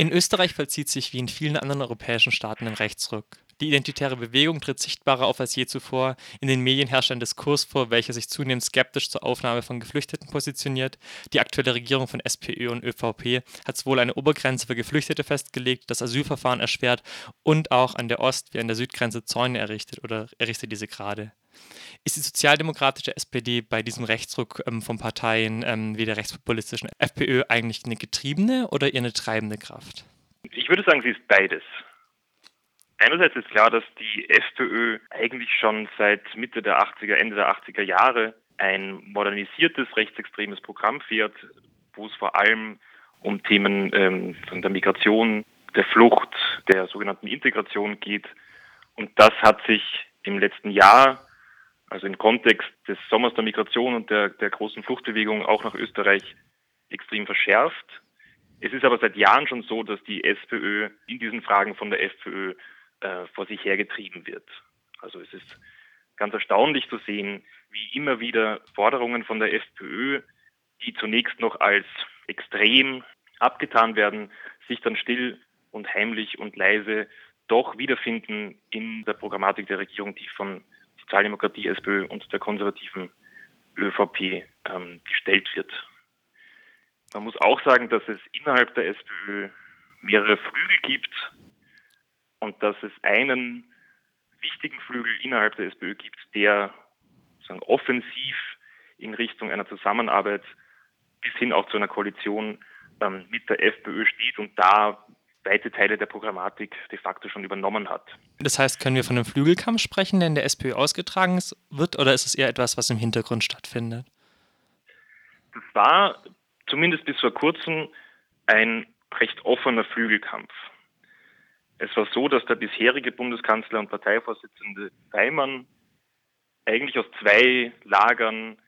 In Österreich vollzieht sich wie in vielen anderen europäischen Staaten ein Rechtsruck. Die identitäre Bewegung tritt sichtbarer auf als je zuvor. In den Medien herrscht ein Diskurs vor, welcher sich zunehmend skeptisch zur Aufnahme von Geflüchteten positioniert. Die aktuelle Regierung von SPÖ und ÖVP hat sowohl eine Obergrenze für Geflüchtete festgelegt, das Asylverfahren erschwert und auch an der Ost- wie an der Südgrenze Zäune errichtet oder errichtet diese gerade. Ist die sozialdemokratische SPD bei diesem Rechtsruck ähm, von Parteien ähm, wie der rechtspopulistischen FPÖ eigentlich eine getriebene oder eher eine treibende Kraft? Ich würde sagen, sie ist beides. Einerseits ist klar, dass die FPÖ eigentlich schon seit Mitte der 80er, Ende der 80er Jahre ein modernisiertes rechtsextremes Programm fährt, wo es vor allem um Themen ähm, von der Migration, der Flucht, der sogenannten Integration geht. Und das hat sich im letzten Jahr, also im Kontext des Sommers der Migration und der, der großen Fluchtbewegung auch nach Österreich, extrem verschärft. Es ist aber seit Jahren schon so, dass die SPÖ in diesen Fragen von der FPÖ äh, vor sich hergetrieben wird. Also es ist ganz erstaunlich zu sehen, wie immer wieder Forderungen von der FPÖ, die zunächst noch als extrem abgetan werden, sich dann still und heimlich und leise doch wiederfinden in der Programmatik der Regierung, die von Sozialdemokratie, SPÖ und der konservativen ÖVP ähm, gestellt wird. Man muss auch sagen, dass es innerhalb der SPÖ mehrere Flügel gibt, und dass es einen wichtigen Flügel innerhalb der SPÖ gibt, der sozusagen offensiv in Richtung einer Zusammenarbeit bis hin auch zu einer Koalition ähm, mit der FPÖ steht und da weite Teile der Programmatik de facto schon übernommen hat. Das heißt, können wir von einem Flügelkampf sprechen, der in der SPÖ ausgetragen wird, oder ist es eher etwas, was im Hintergrund stattfindet? Das war zumindest bis vor kurzem ein recht offener Flügelkampf. Es war so, dass der bisherige Bundeskanzler und Parteivorsitzende Weimann eigentlich aus zwei Lagern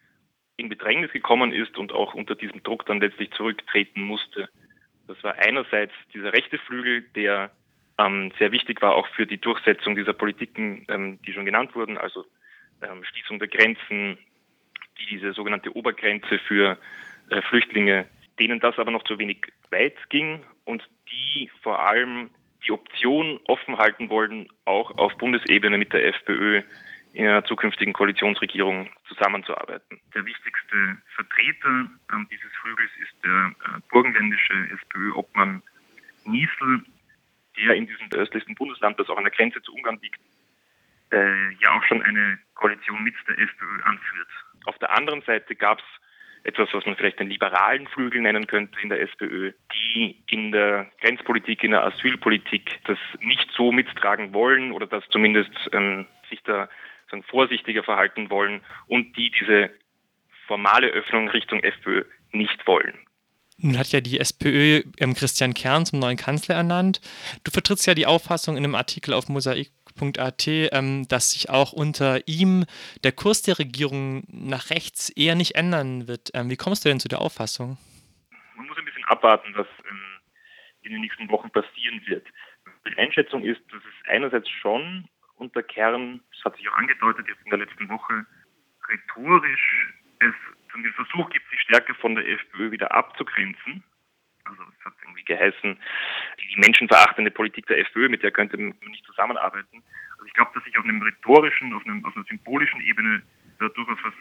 in Bedrängnis gekommen ist und auch unter diesem Druck dann letztlich zurücktreten musste. Das war einerseits dieser rechte Flügel, der ähm, sehr wichtig war auch für die Durchsetzung dieser Politiken, ähm, die schon genannt wurden, also ähm, Schließung der Grenzen, die diese sogenannte Obergrenze für äh, Flüchtlinge, denen das aber noch zu wenig weit ging und die vor allem die Option offen halten wollen, auch auf Bundesebene mit der FPÖ in einer zukünftigen Koalitionsregierung zusammenzuarbeiten. Der wichtigste Vertreter äh, dieses Flügels ist der äh, burgenländische SPÖ-Obmann Niesel, der in diesem östlichsten Bundesland, das auch an der Grenze zu Ungarn liegt, äh, ja auch schon eine Koalition mit der FPÖ anführt. Auf der anderen Seite gab es etwas, was man vielleicht den liberalen Flügel nennen könnte in der SPÖ, die in der Grenzpolitik, in der Asylpolitik das nicht so mittragen wollen oder das zumindest ähm, sich da sagen, vorsichtiger verhalten wollen und die diese formale Öffnung Richtung FPÖ nicht wollen. Nun hat ja die SPÖ ähm, Christian Kern zum neuen Kanzler ernannt. Du vertrittst ja die Auffassung in einem Artikel auf mosaik.at, ähm, dass sich auch unter ihm der Kurs der Regierung nach rechts eher nicht ändern wird. Ähm, wie kommst du denn zu der Auffassung? Man muss ein bisschen abwarten, was ähm, in den nächsten Wochen passieren wird. Die Einschätzung ist, dass es einerseits schon unter Kern, das hat sich auch angedeutet jetzt in der letzten Woche, rhetorisch es den Versuch gibt, sich stärker von der FPÖ wieder abzugrenzen. Also es hat irgendwie geheißen, die menschenverachtende Politik der FPÖ, mit der könnte man nicht zusammenarbeiten. Also ich glaube, dass sich auf einem rhetorischen, auf, einem, auf einer symbolischen Ebene da durchaus was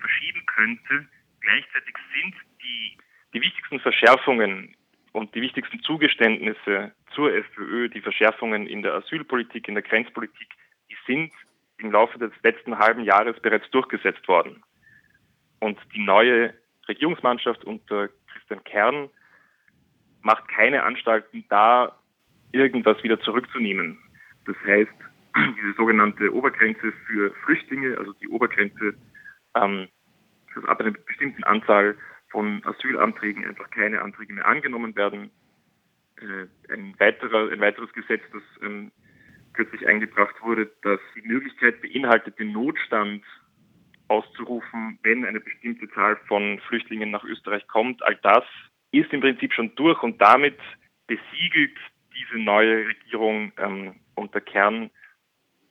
verschieben könnte. Gleichzeitig sind die, die wichtigsten Verschärfungen und die wichtigsten Zugeständnisse zur FPÖ, die Verschärfungen in der Asylpolitik, in der Grenzpolitik, die sind im Laufe des letzten halben Jahres bereits durchgesetzt worden. Und die neue Regierungsmannschaft unter Christian Kern macht keine Anstalten, da irgendwas wieder zurückzunehmen. Das heißt, diese sogenannte Obergrenze für Flüchtlinge, also die Obergrenze, ähm, dass ab einer bestimmten Anzahl von Asylanträgen einfach keine Anträge mehr angenommen werden. Äh, ein, weiterer, ein weiteres Gesetz, das ähm, kürzlich eingebracht wurde, das die Möglichkeit beinhaltet, den Notstand auszurufen, wenn eine bestimmte Zahl von Flüchtlingen nach Österreich kommt. All das ist im Prinzip schon durch und damit besiegelt diese neue Regierung ähm, unter Kern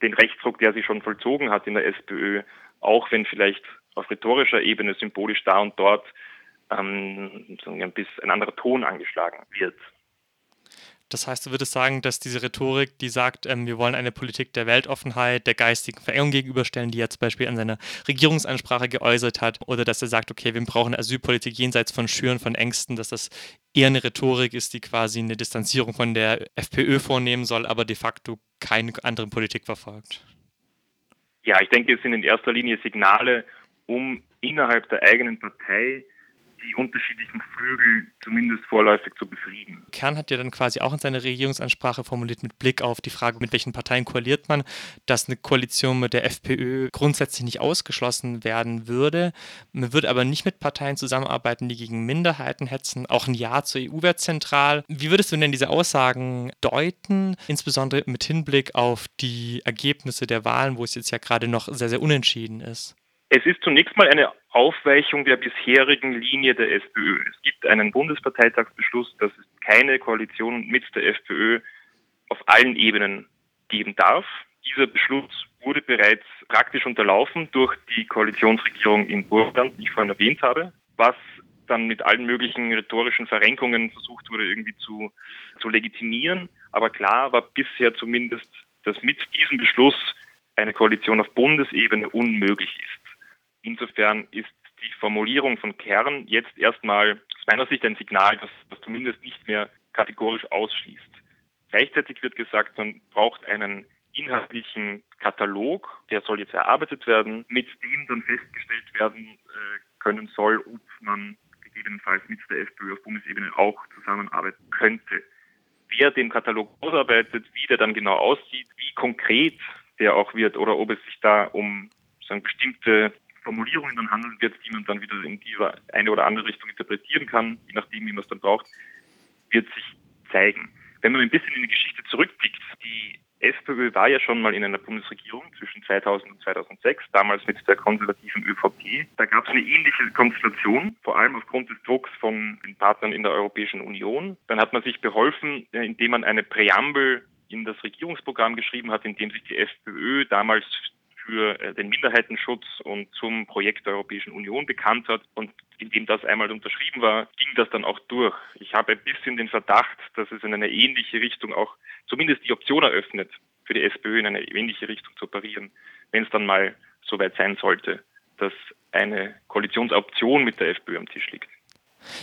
den Rechtsruck, der sie schon vollzogen hat in der SPÖ, auch wenn vielleicht auf rhetorischer Ebene symbolisch da und dort ähm, ein, bisschen ein anderer Ton angeschlagen wird. Das heißt, du würdest sagen, dass diese Rhetorik, die sagt, ähm, wir wollen eine Politik der Weltoffenheit, der geistigen Verengung gegenüberstellen, die er zum Beispiel an seiner Regierungsansprache geäußert hat, oder dass er sagt, okay, wir brauchen Asylpolitik jenseits von Schüren, von Ängsten, dass das eher eine Rhetorik ist, die quasi eine Distanzierung von der FPÖ vornehmen soll, aber de facto keine andere Politik verfolgt. Ja, ich denke, es sind in erster Linie Signale, um innerhalb der eigenen Partei die unterschiedlichen Flügel zumindest vorläufig zu befrieden. Kern hat ja dann quasi auch in seiner Regierungsansprache formuliert mit Blick auf die Frage, mit welchen Parteien koaliert man, dass eine Koalition mit der FPÖ grundsätzlich nicht ausgeschlossen werden würde. Man würde aber nicht mit Parteien zusammenarbeiten, die gegen Minderheiten hetzen. Auch ein Ja zur EU wäre zentral. Wie würdest du denn diese Aussagen deuten, insbesondere mit Hinblick auf die Ergebnisse der Wahlen, wo es jetzt ja gerade noch sehr, sehr unentschieden ist? Es ist zunächst mal eine Aufweichung der bisherigen Linie der SPÖ. Es gibt einen Bundesparteitagsbeschluss, dass es keine Koalition mit der FPÖ auf allen Ebenen geben darf. Dieser Beschluss wurde bereits praktisch unterlaufen durch die Koalitionsregierung in Burgenland, die ich vorhin erwähnt habe, was dann mit allen möglichen rhetorischen Verrenkungen versucht wurde, irgendwie zu, zu legitimieren. Aber klar war bisher zumindest, dass mit diesem Beschluss eine Koalition auf Bundesebene unmöglich ist. Insofern ist die Formulierung von Kern jetzt erstmal aus meiner Sicht ein Signal, das das zumindest nicht mehr kategorisch ausschließt. Gleichzeitig wird gesagt, man braucht einen inhaltlichen Katalog, der soll jetzt erarbeitet werden, mit dem dann festgestellt werden äh, können soll, ob man gegebenenfalls mit der FPÖ auf Bundesebene auch zusammenarbeiten könnte. Wer den Katalog ausarbeitet, wie der dann genau aussieht, wie konkret der auch wird oder ob es sich da um sagen, bestimmte Formulierungen dann handeln wird, die man dann wieder in die eine oder andere Richtung interpretieren kann, je nachdem, wie man es dann braucht, wird sich zeigen. Wenn man ein bisschen in die Geschichte zurückblickt, die FPÖ war ja schon mal in einer Bundesregierung zwischen 2000 und 2006, damals mit der konservativen ÖVP. Da gab es eine ähnliche Konstellation, vor allem aufgrund des Drucks von den Partnern in der Europäischen Union. Dann hat man sich beholfen, indem man eine Präambel in das Regierungsprogramm geschrieben hat, in dem sich die FPÖ damals für äh, den Minderheitenschutz und zum Projekt der Europäischen Union bekannt hat. Und indem das einmal unterschrieben war, ging das dann auch durch. Ich habe ein bisschen den Verdacht, dass es in eine ähnliche Richtung auch zumindest die Option eröffnet, für die SPÖ in eine ähnliche Richtung zu operieren, wenn es dann mal soweit sein sollte, dass eine Koalitionsoption mit der FPÖ am Tisch liegt.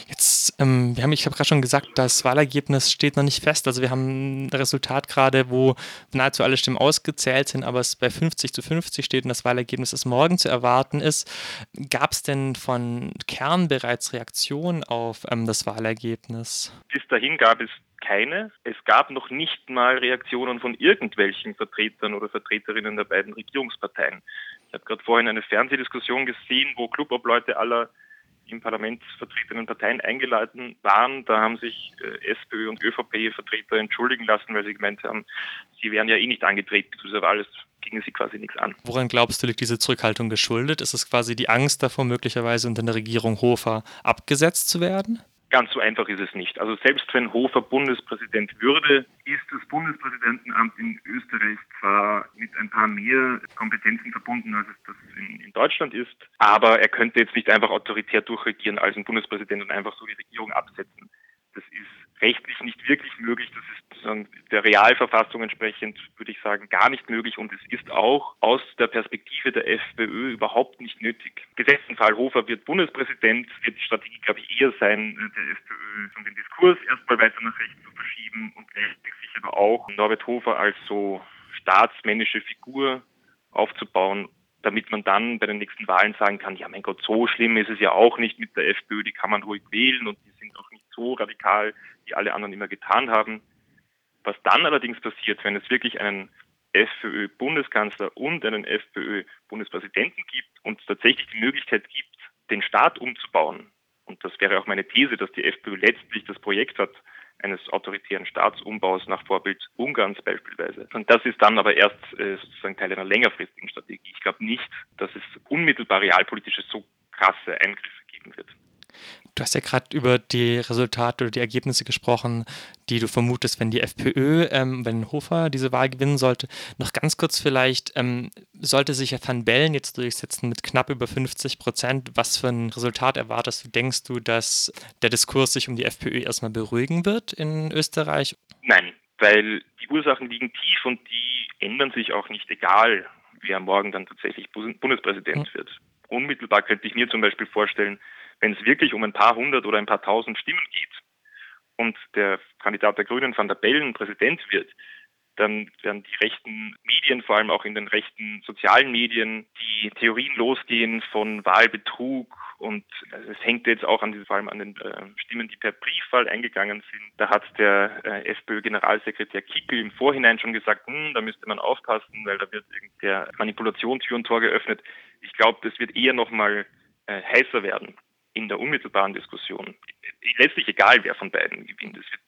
Jetzt, ähm, wir haben, ich habe gerade schon gesagt, das Wahlergebnis steht noch nicht fest. Also wir haben ein Resultat gerade, wo nahezu alle Stimmen ausgezählt sind, aber es bei 50 zu 50 steht und das Wahlergebnis, das morgen zu erwarten ist. Gab es denn von Kern bereits Reaktionen auf ähm, das Wahlergebnis? Bis dahin gab es keine. Es gab noch nicht mal Reaktionen von irgendwelchen Vertretern oder Vertreterinnen der beiden Regierungsparteien. Ich habe gerade vorhin eine Fernsehdiskussion gesehen, wo Clubobleute aller im Parlament vertretenen Parteien eingeladen waren. Da haben sich äh, SPÖ und ÖVP-Vertreter entschuldigen lassen, weil sie gemeint haben, sie wären ja eh nicht angetreten zu dieser Wahl. Es ging sie quasi nichts an. Woran glaubst du, liegt diese Zurückhaltung geschuldet? Ist es quasi die Angst davor, möglicherweise unter der Regierung Hofer abgesetzt zu werden? Ganz so einfach ist es nicht. Also selbst wenn Hofer Bundespräsident würde, ist das Bundespräsidentenamt in Österreich zwar mit ein paar mehr Kompetenzen verbunden, als es das in, in, Deutschland ist, aber er könnte jetzt nicht einfach autoritär durchregieren als ein Bundespräsident und einfach so die Regierung absetzen. Das ist rechtlich nicht wirklich möglich. Das ist der Realverfassung entsprechend, würde ich sagen, gar nicht möglich. Und es ist auch aus der Perspektive der FPÖ überhaupt nicht nötig. Gesetzten Fall Hofer wird Bundespräsident, wird die Strategie, glaube ich, eher sein, äh, der FPÖ um den Diskurs erstmal weiter nach rechts zu verschieben und gleichzeitig sich aber auch Norbert Hofer als so staatsmännische Figur aufzubauen damit man dann bei den nächsten Wahlen sagen kann, ja mein Gott, so schlimm ist es ja auch nicht mit der FPÖ, die kann man ruhig wählen und die sind auch nicht so radikal, wie alle anderen immer getan haben. Was dann allerdings passiert, wenn es wirklich einen FPÖ-Bundeskanzler und einen FPÖ-Bundespräsidenten gibt und es tatsächlich die Möglichkeit gibt, den Staat umzubauen, und das wäre auch meine These, dass die FPÖ letztlich das Projekt hat, eines autoritären Staatsumbaus nach Vorbild Ungarns beispielsweise. Und das ist dann aber erst äh, sozusagen Teil einer längerfristigen Strategie. Ich glaube nicht, dass es unmittelbar realpolitische so krasse Eingriffe geben wird. Du hast ja gerade über die Resultate oder die Ergebnisse gesprochen, die du vermutest, wenn die FPÖ, ähm, wenn Hofer diese Wahl gewinnen sollte. Noch ganz kurz vielleicht, ähm, sollte sich ja Van Bellen jetzt durchsetzen mit knapp über 50 Prozent. Was für ein Resultat erwartest du? Denkst du, dass der Diskurs sich um die FPÖ erstmal beruhigen wird in Österreich? Nein, weil die Ursachen liegen tief und die ändern sich auch nicht, egal wer morgen dann tatsächlich Bundespräsident wird. Unmittelbar könnte ich mir zum Beispiel vorstellen, wenn es wirklich um ein paar hundert oder ein paar tausend Stimmen geht und der Kandidat der Grünen van der Bellen Präsident wird, dann werden die rechten Medien, vor allem auch in den rechten sozialen Medien, die Theorien losgehen von Wahlbetrug und also es hängt jetzt auch an vor allem an den äh, Stimmen, die per Briefwahl eingegangen sind. Da hat der äh, FPÖ-Generalsekretär Kickel im Vorhinein schon gesagt, hm, da müsste man aufpassen, weil da wird der Manipulationstür und Tor geöffnet. Ich glaube, das wird eher nochmal äh, heißer werden in der unmittelbaren Diskussion. Letztlich egal, wer von beiden gewinnt. Es wird